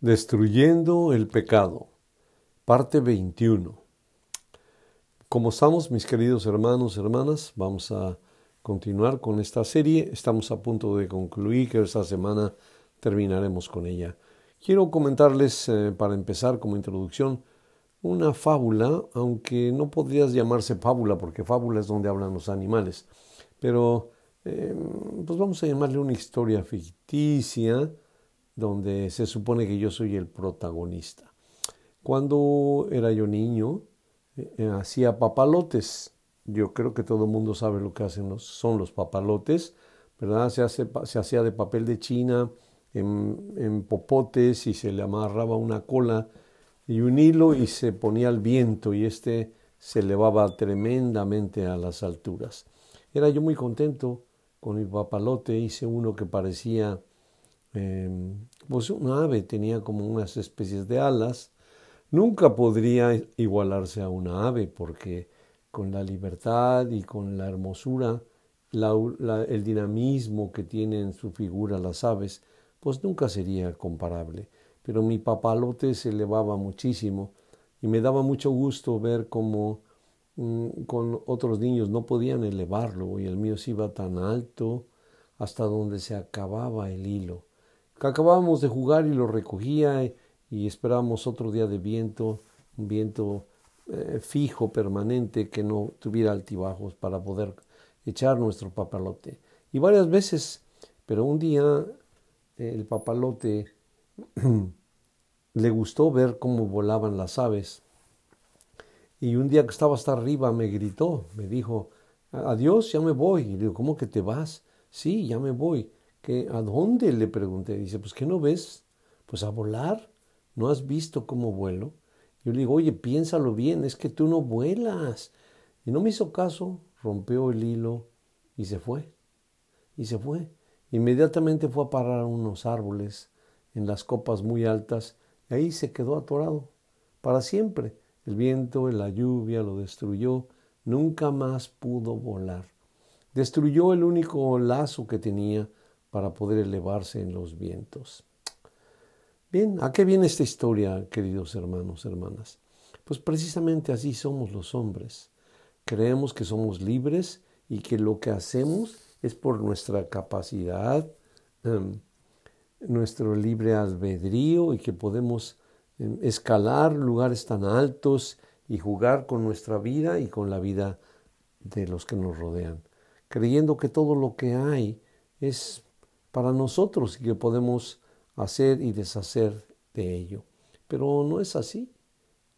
Destruyendo el pecado, parte 21. Como estamos, mis queridos hermanos, hermanas, vamos a continuar con esta serie. Estamos a punto de concluir, que esta semana terminaremos con ella. Quiero comentarles, eh, para empezar como introducción, una fábula, aunque no podría llamarse fábula, porque fábula es donde hablan los animales, pero eh, pues vamos a llamarle una historia ficticia donde se supone que yo soy el protagonista. Cuando era yo niño, eh, eh, hacía papalotes. Yo creo que todo el mundo sabe lo que hacen los, son los papalotes, ¿verdad? Se, hace, se hacía de papel de china en, en, popotes y se le amarraba una cola y un hilo y se ponía al viento y este se elevaba tremendamente a las alturas. Era yo muy contento con mi papalote, hice uno que parecía Pues un ave tenía como unas especies de alas. Nunca podría igualarse a una ave porque con la libertad y con la hermosura, el dinamismo que tienen en su figura las aves, pues nunca sería comparable. Pero mi papalote se elevaba muchísimo y me daba mucho gusto ver cómo mm, con otros niños no podían elevarlo y el mío se iba tan alto hasta donde se acababa el hilo acabábamos de jugar y lo recogía y esperábamos otro día de viento, un viento eh, fijo, permanente, que no tuviera altibajos para poder echar nuestro papalote. Y varias veces, pero un día el papalote le gustó ver cómo volaban las aves. Y un día que estaba hasta arriba me gritó, me dijo, adiós, ya me voy. Y le digo, ¿cómo que te vas? Sí, ya me voy. ¿A dónde? Le pregunté. Dice, pues ¿qué no ves? Pues a volar. ¿No has visto cómo vuelo? Yo le digo, oye, piénsalo bien, es que tú no vuelas. Y no me hizo caso, rompió el hilo y se fue. Y se fue. Inmediatamente fue a parar a unos árboles en las copas muy altas y ahí se quedó atorado. Para siempre. El viento, la lluvia lo destruyó. Nunca más pudo volar. Destruyó el único lazo que tenía para poder elevarse en los vientos. Bien, ¿a qué viene esta historia, queridos hermanos, hermanas? Pues precisamente así somos los hombres. Creemos que somos libres y que lo que hacemos es por nuestra capacidad, em, nuestro libre albedrío y que podemos em, escalar lugares tan altos y jugar con nuestra vida y con la vida de los que nos rodean, creyendo que todo lo que hay es para nosotros y que podemos hacer y deshacer de ello. Pero no es así.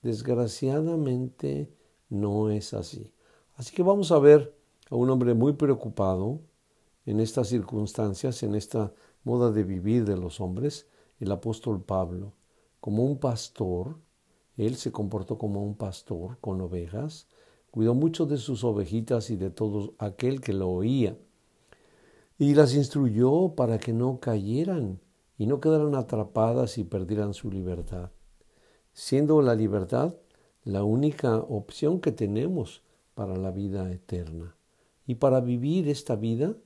Desgraciadamente no es así. Así que vamos a ver a un hombre muy preocupado en estas circunstancias, en esta moda de vivir de los hombres, el apóstol Pablo, como un pastor, él se comportó como un pastor con ovejas, cuidó mucho de sus ovejitas y de todo aquel que lo oía y las instruyó para que no cayeran y no quedaran atrapadas y perdieran su libertad, siendo la libertad la única opción que tenemos para la vida eterna. Y para vivir esta vida,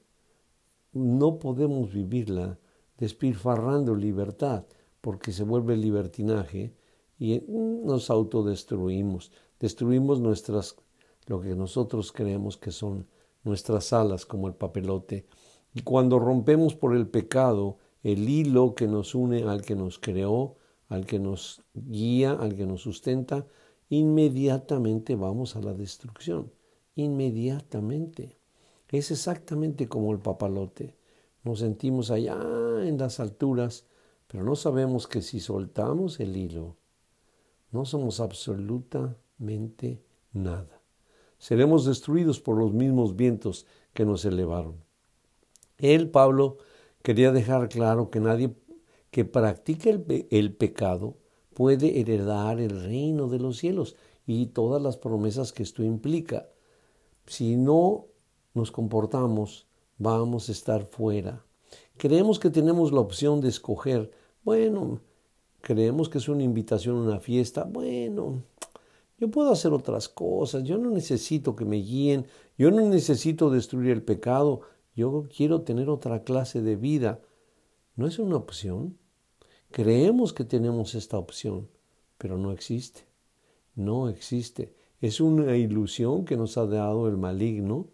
no podemos vivirla despilfarrando libertad, porque se vuelve libertinaje y nos autodestruimos, destruimos nuestras, lo que nosotros creemos que son nuestras alas, como el papelote, y cuando rompemos por el pecado el hilo que nos une al que nos creó, al que nos guía, al que nos sustenta, inmediatamente vamos a la destrucción. Inmediatamente. Es exactamente como el papalote. Nos sentimos allá en las alturas, pero no sabemos que si soltamos el hilo, no somos absolutamente nada. Seremos destruidos por los mismos vientos que nos elevaron. Él, Pablo, quería dejar claro que nadie que practique el, pecado puede heredar el reino de los cielos y todas las promesas que esto implica. Si no nos comportamos, vamos a estar fuera. Creemos que tenemos la opción de escoger. Bueno, creemos que es una invitación a una fiesta. Bueno, yo puedo hacer otras cosas. Yo no necesito que me guíen. Yo no necesito destruir el pecado. Yo quiero tener otra clase de vida. ¿No es una opción? Creemos que tenemos esta opción, pero no existe. No existe. Es una ilusión que nos ha dado el maligno.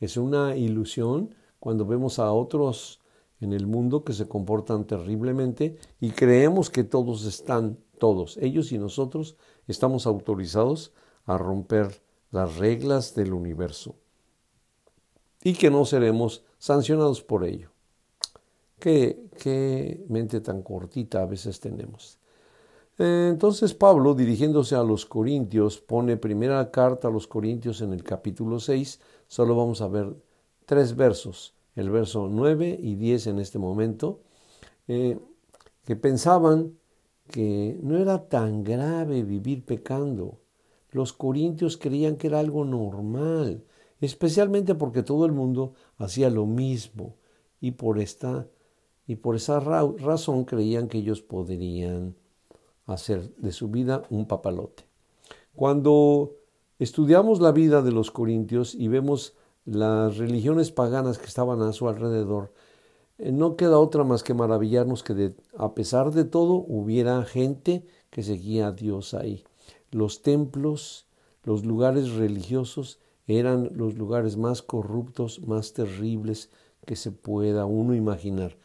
Es una ilusión cuando vemos a otros en el mundo que se comportan terriblemente y creemos que todos están, todos, ellos y nosotros, estamos autorizados a romper las reglas del universo y que no seremos sancionados por ello. Qué, qué mente tan cortita a veces tenemos. Entonces Pablo, dirigiéndose a los Corintios, pone primera carta a los Corintios en el capítulo 6, solo vamos a ver tres versos, el verso 9 y 10 en este momento, eh, que pensaban que no era tan grave vivir pecando. Los corintios creían que era algo normal, especialmente porque todo el mundo hacía lo mismo y por esta y por esa razón creían que ellos podrían hacer de su vida un papalote. Cuando estudiamos la vida de los corintios y vemos las religiones paganas que estaban a su alrededor, eh, no queda otra más que maravillarnos que a pesar de todo hubiera gente que seguía a Dios ahí. Los templos, los lugares religiosos eran los lugares más corruptos, más terribles que se pueda uno imaginar.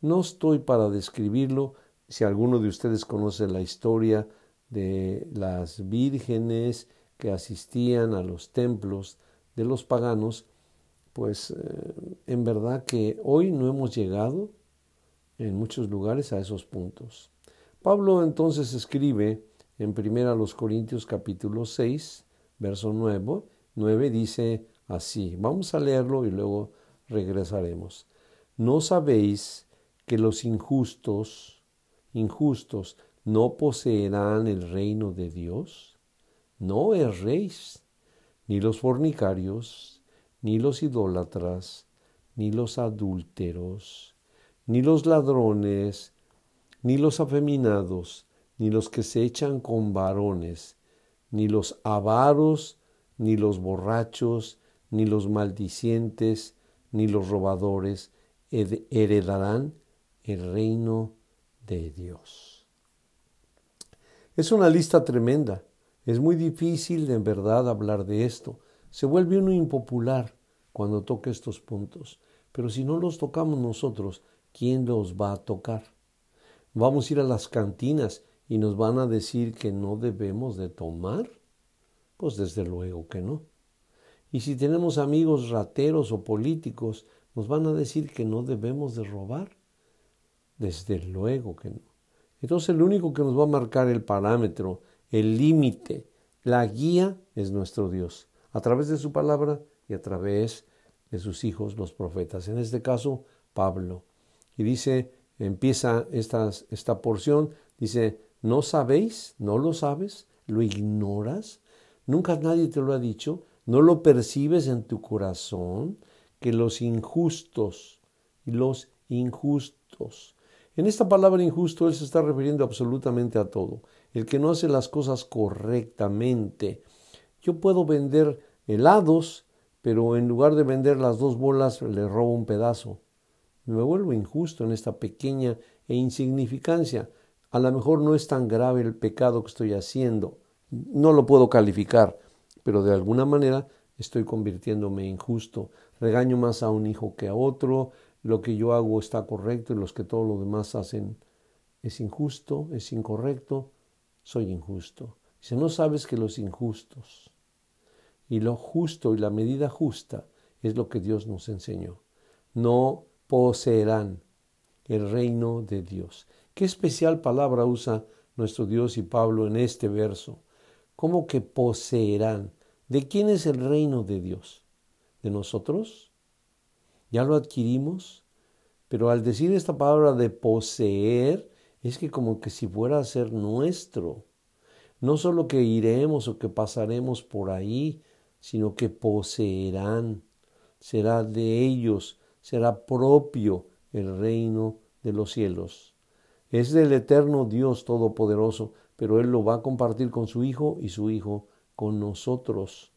No estoy para describirlo, si alguno de ustedes conoce la historia de las vírgenes que asistían a los templos de los paganos, pues eh, en verdad que hoy no hemos llegado en muchos lugares a esos puntos. Pablo entonces escribe en 1 Corintios capítulo 6, verso 9, 9 dice así, vamos a leerlo y luego regresaremos. ¿No sabéis que los injustos, injustos, no poseerán el reino de Dios? No erréis ni los fornicarios, ni los idólatras, ni los adúlteros, ni los ladrones, ni los afeminados, ni los que se echan con varones, ni los avaros, ni los borrachos, ni los maldicientes, ni los robadores heredarán el reino de Dios. Es una lista tremenda es muy difícil en verdad hablar de esto. Se vuelve uno impopular cuando toca estos puntos. Pero si no los tocamos nosotros, ¿quién los va a tocar? Vamos a ir a las cantinas y nos van a decir que no debemos de tomar. Pues desde luego que no. Y si tenemos amigos rateros o políticos, nos van a decir que no debemos de robar. Desde luego que no. Entonces el único que nos va a marcar el parámetro el límite, la guía es nuestro Dios, a través de su palabra y a través de sus hijos, los profetas. En este caso, Pablo. Y dice, empieza esta, esta porción, dice, ¿no sabéis? ¿No lo sabes? ¿Lo ignoras? ¿Nunca nadie te lo ha dicho? ¿No lo percibes en tu corazón? Que los injustos y los injustos. En esta palabra injusto él se está refiriendo absolutamente a todo el que no hace las cosas correctamente. Yo puedo vender helados, pero en lugar de vender las dos bolas le robo un pedazo. Me vuelvo injusto en esta pequeña e insignificancia. A lo mejor no es tan grave el pecado que estoy haciendo. No lo puedo calificar, pero de alguna manera estoy convirtiéndome injusto. Regaño más a un hijo que a otro. Lo que yo hago está correcto y los que todo lo demás hacen es injusto, es incorrecto soy injusto. Si no sabes que los injustos y lo justo y la medida justa es lo que Dios nos enseñó. No poseerán el reino de Dios. Qué especial palabra usa nuestro Dios y Pablo en este verso. ¿Cómo que poseerán? ¿De quién es el reino de Dios? ¿De nosotros? ¿Ya lo adquirimos? Pero al decir esta palabra de poseer, es que como que si fuera a ser nuestro. No solo que iremos o que pasaremos por ahí, sino que poseerán, será de ellos, será propio el reino de los cielos. Es del eterno Dios Todopoderoso, pero Él lo va a compartir con su Hijo y su Hijo con nosotros,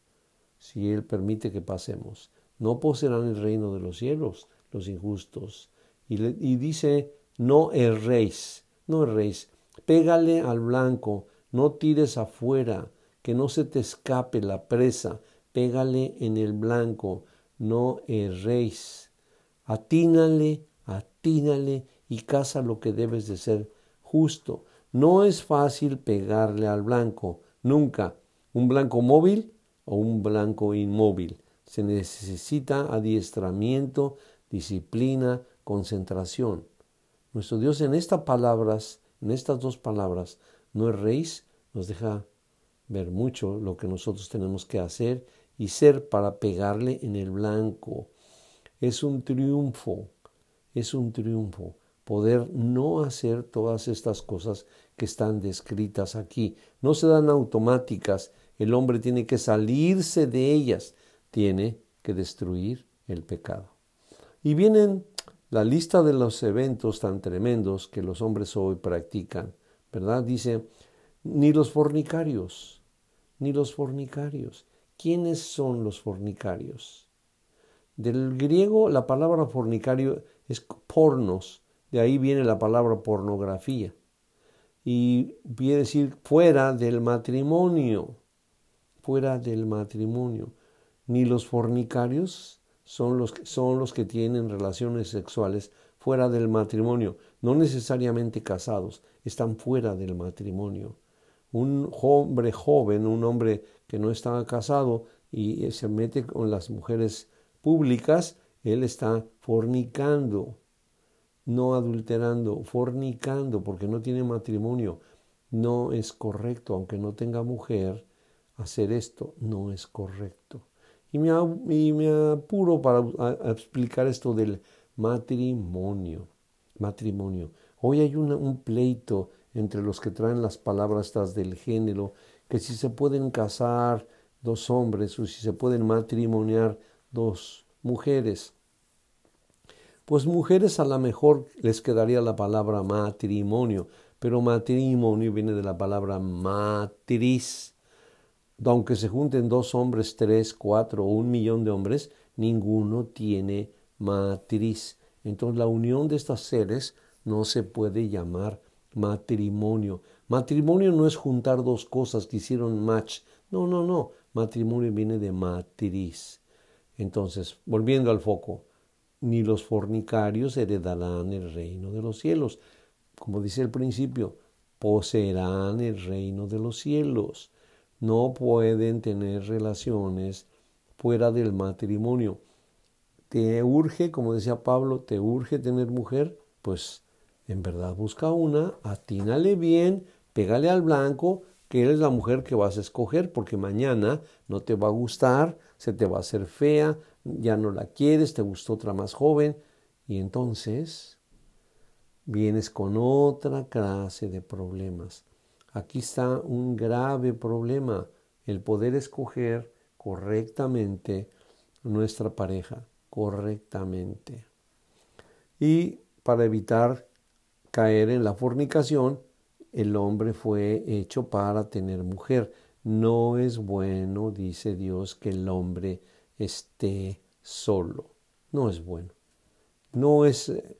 si Él permite que pasemos. No poseerán el reino de los cielos los injustos. Y, y dice, no erréis no erréis. Pégale al blanco, no tires afuera, que no se te escape la presa. Pégale en el blanco, no erréis. Atínale, atínale y caza lo que debes de ser justo. No es fácil pegarle al blanco, nunca. Un blanco móvil o un blanco inmóvil. Se necesita adiestramiento, disciplina, concentración. Nuestro Dios en estas palabras, en estas dos palabras, no es rey, nos deja ver mucho lo que nosotros tenemos que hacer y ser para pegarle en el blanco. Es un triunfo, es un triunfo poder no hacer todas estas cosas que están descritas aquí. No se dan automáticas, el hombre tiene que salirse de ellas, tiene que destruir el pecado. Y vienen la lista de los eventos tan tremendos que los hombres hoy practican, ¿verdad? Dice, ni los fornicarios, ni los fornicarios. ¿Quiénes son los fornicarios? Del griego la palabra fornicario es pornos, de ahí viene la palabra pornografía. Y quiere decir fuera del matrimonio, fuera del matrimonio. Ni los fornicarios son los, son los que tienen relaciones sexuales fuera del matrimonio, no necesariamente casados, están fuera del matrimonio. Un hombre joven, un hombre que no está casado y se mete con las mujeres públicas, él está fornicando no adulterando, fornicando, porque no tiene matrimonio. No es correcto, aunque no tenga mujer, hacer esto no es correcto. Y me, apuro para explicar esto del matrimonio. Matrimonio. Hoy hay un pleito entre los que traen las palabras estas del género, que si se pueden casar dos hombres o si se pueden matrimoniar dos mujeres. Pues mujeres a lo mejor les quedaría la palabra matrimonio, pero matrimonio viene de la palabra matriz. Aunque se junten dos hombres, tres, cuatro o un millón de hombres, ninguno tiene matriz. Entonces la unión de estas seres no se puede llamar matrimonio. Matrimonio no es juntar dos cosas que hicieron match. No, no, no. Matrimonio viene de matriz. Entonces, volviendo al foco, ni los fornicarios heredarán el reino de los cielos. Como dice el principio, poseerán el reino de los cielos. No pueden tener relaciones fuera del matrimonio. ¿Te urge, como decía Pablo, te urge tener mujer? Pues en verdad busca una, atínale bien, pégale al blanco, que eres la mujer que vas a escoger, porque mañana no te va a gustar, se te va a hacer fea, ya no la quieres, te gustó otra más joven, y entonces vienes con otra clase de problemas. Aquí está un grave problema, el poder escoger correctamente nuestra pareja, correctamente. Y para evitar caer en la fornicación, el hombre fue hecho para tener mujer. No es bueno, dice Dios, que el hombre esté solo. No es bueno. No es eh,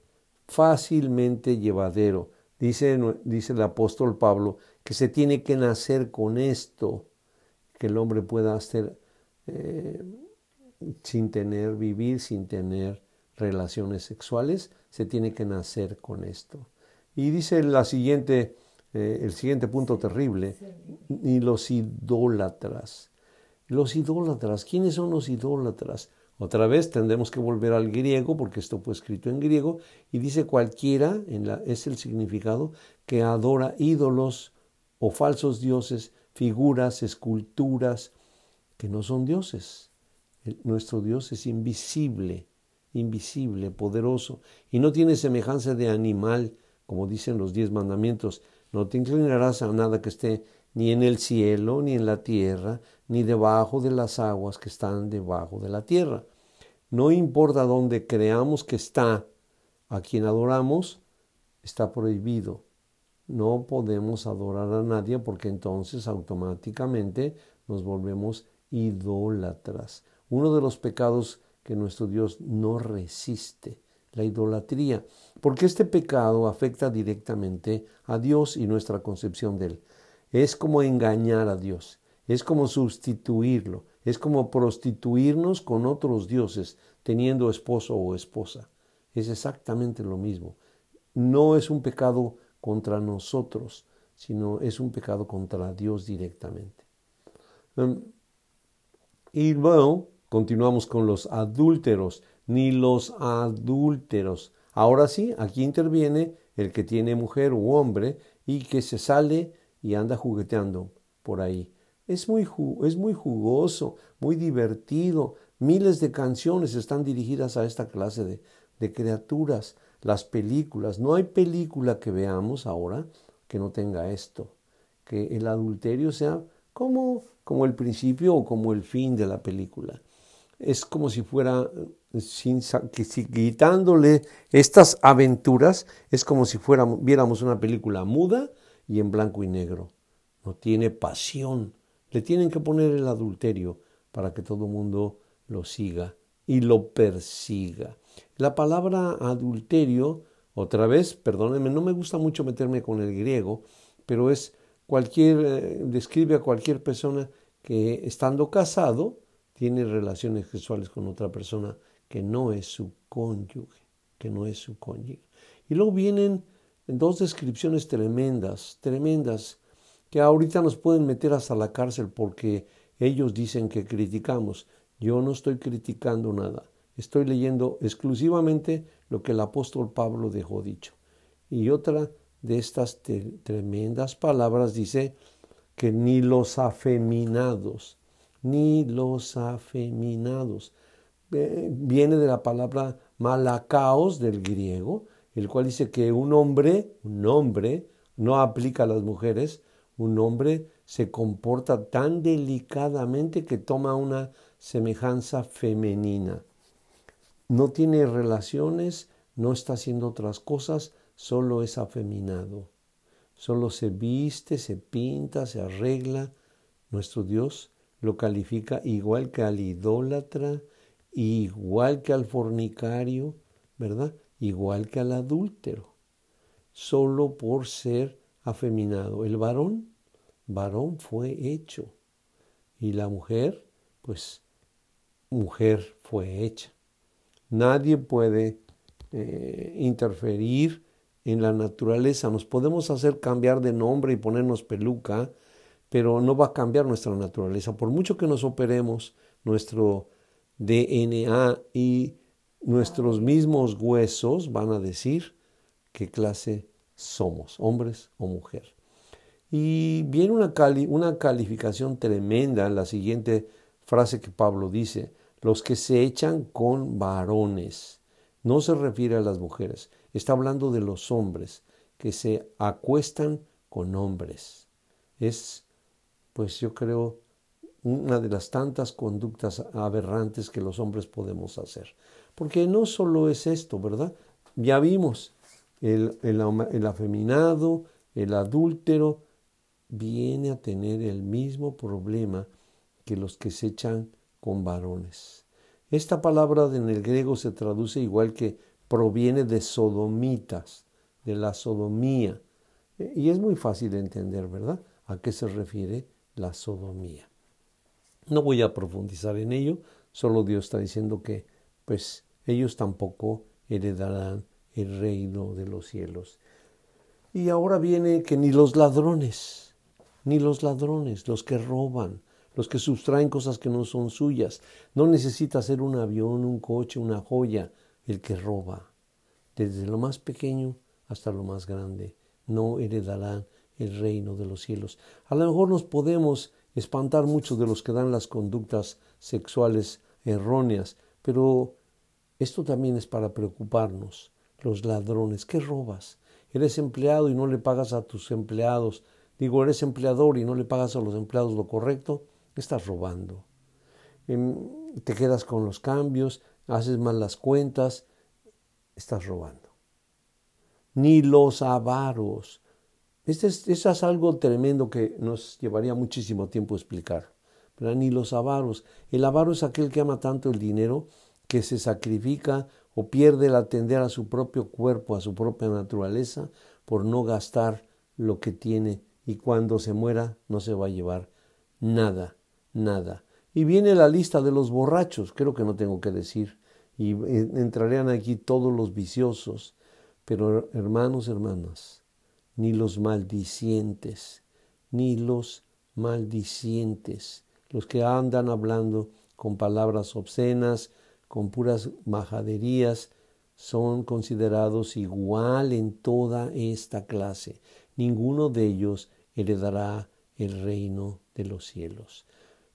fácilmente llevadero. Dice, dice el apóstol Pablo que se tiene que nacer con esto, que el hombre pueda hacer eh, sin tener, vivir sin tener relaciones sexuales, se tiene que nacer con esto. Y dice la siguiente, eh, el siguiente punto terrible, ni los idólatras. Los idólatras, ¿quiénes son los idólatras? Otra vez tendremos que volver al griego, porque esto fue escrito en griego, y dice cualquiera, en la, es el significado, que adora ídolos o falsos dioses, figuras, esculturas, que no son dioses. nuestro Dios es invisible, invisible, poderoso, y no tiene semejanza de animal, como dicen los diez mandamientos. No te inclinarás a nada que esté ni en el cielo, ni en la tierra, ni debajo de las aguas que están debajo de la tierra. No importa dónde creamos que está, a quien adoramos, está prohibido. No podemos adorar a nadie porque entonces automáticamente nos volvemos idólatras. Uno de los pecados que nuestro Dios no resiste, la idolatría, porque este pecado afecta directamente a Dios y nuestra concepción de Él. Es como engañar a Dios, es como sustituirlo, es como prostituirnos con otros dioses, teniendo esposo o esposa. Es exactamente lo mismo. No es un pecado contra nosotros, sino es un pecado contra Dios directamente. Em, y luego continuamos con los adúlteros, ni los adúlteros. Ahora sí, aquí interviene el que tiene mujer u hombre y que se sale y anda jugueteando por ahí. Es muy, es muy jugoso, muy divertido. Miles de canciones están dirigidas a esta clase de, de criaturas. Las películas, no hay película que veamos ahora que no tenga esto, que el adulterio sea como, como el principio o como el fin de la película. Es como si fuera, sin, quitándole estas aventuras, es como si fuéramos, viéramos una película muda y en blanco y negro. No tiene pasión. Le tienen que poner el adulterio para que todo el mundo lo siga y lo persiga. La palabra adulterio otra vez, perdónenme, no me gusta mucho meterme con el griego, pero es cualquier, eh, describe a cualquier persona que estando casado tiene relaciones sexuales con otra persona que no es su cónyuge, que no es su cónyuge. Y luego vienen dos descripciones tremendas, tremendas, que ahorita nos pueden meter hasta la cárcel porque ellos dicen que criticamos. Yo no estoy criticando nada. Estoy leyendo exclusivamente lo que el apóstol Pablo dejó dicho. Y otra de estas tremendas palabras dice que ni los afeminados, ni los afeminados. viene de la palabra malacaos del griego, el cual dice que un hombre, un hombre, no aplica a las mujeres, un hombre se comporta tan delicadamente que toma una semejanza femenina no tiene relaciones, no está haciendo otras cosas, solo es afeminado. Solo se viste, se pinta, se arregla. Nuestro Dios lo califica igual que al idólatra, igual que al fornicario, ¿verdad? Igual que al adúltero, solo por ser afeminado. El varón, varón fue hecho. Y la mujer, pues, mujer fue hecha. Nadie puede eh, interferir en la naturaleza. Nos podemos hacer cambiar de nombre y ponernos peluca, pero no va a cambiar nuestra naturaleza. Por mucho que nos operemos, nuestro DNA y nuestros mismos huesos van a decir qué clase somos, hombres o mujer. Y viene una, una calificación tremenda en la siguiente frase que Pablo dice, los que se echan con varones. No se refiere a las mujeres, está hablando de los hombres que se acuestan con hombres. Es, pues yo creo, una de las tantas conductas aberrantes que los hombres podemos hacer. Porque no solo es esto, ¿verdad? Ya vimos, el, el afeminado, el adúltero, viene a tener el mismo problema que los que se echan con varones. Esta palabra en el griego se traduce igual que proviene de sodomitas, de la sodomía. E, y es muy fácil de entender, ¿verdad? ¿A qué se refiere la sodomía? No voy a profundizar en ello, solo Dios está diciendo que pues ellos tampoco heredarán el reino de los cielos. Y ahora viene que ni los ladrones, ni los ladrones, los que roban, los que sustraen cosas que no son suyas. No necesita ser un avión, un coche, una joya el que roba. Desde lo más pequeño hasta lo más grande, no heredarán el reino de los cielos. A lo mejor nos podemos espantar mucho de los que dan las conductas sexuales erróneas, pero esto también es para preocuparnos. Los ladrones, ¿qué robas? Eres empleado y no le pagas a tus empleados. Digo, eres empleador y no le pagas a los empleados lo correcto estás robando. Em, te quedas con los cambios, haces mal las cuentas, estás robando. Ni los avaros. Este es, es algo tremendo que nos llevaría muchísimo tiempo explicar. Ni los avaros. El avaro es aquel que ama tanto el dinero que se sacrifica o pierde el atender a su propio cuerpo, a su propia naturaleza, por no gastar lo que tiene. Y cuando se muera no se va a llevar nada, nada. Y viene la lista de los borrachos, creo que no tengo que decir, y eh, entrarían aquí todos los viciosos, pero hermanos, hermanas, ni los maldicientes, ni los maldicientes, los que andan hablando con palabras obscenas, con puras majaderías, son considerados igual en toda esta clase. Ninguno de ellos heredará el reino de los cielos.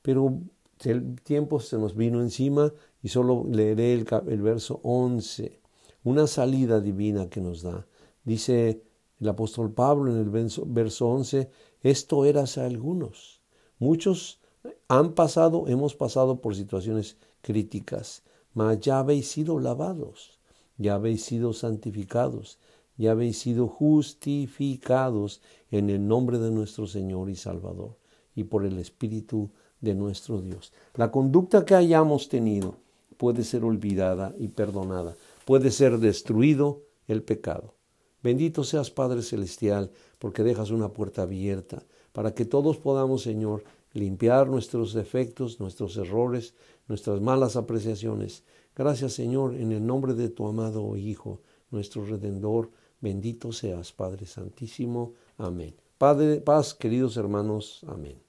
Pero el tiempo se nos vino encima y solo leeré el, verso 11, una salida divina que nos da. Dice el apóstol Pablo en el verso, verso 11, esto era hace algunos. Muchos han pasado, hemos pasado por situaciones críticas, mas ya habéis sido lavados, ya habéis sido santificados, ya habéis sido justificados en el nombre de nuestro Señor y Salvador y por el Espíritu de nuestro Dios. La conducta que hayamos tenido puede ser olvidada y perdonada, puede ser destruido el pecado. Bendito seas Padre Celestial, porque dejas una puerta abierta para que todos podamos, Señor, limpiar nuestros defectos, nuestros errores, nuestras malas apreciaciones. Gracias, Señor, en el nombre de tu amado Hijo, nuestro Redentor. Bendito seas, Padre Santísimo. Amén. Padre, paz, queridos hermanos. Amén.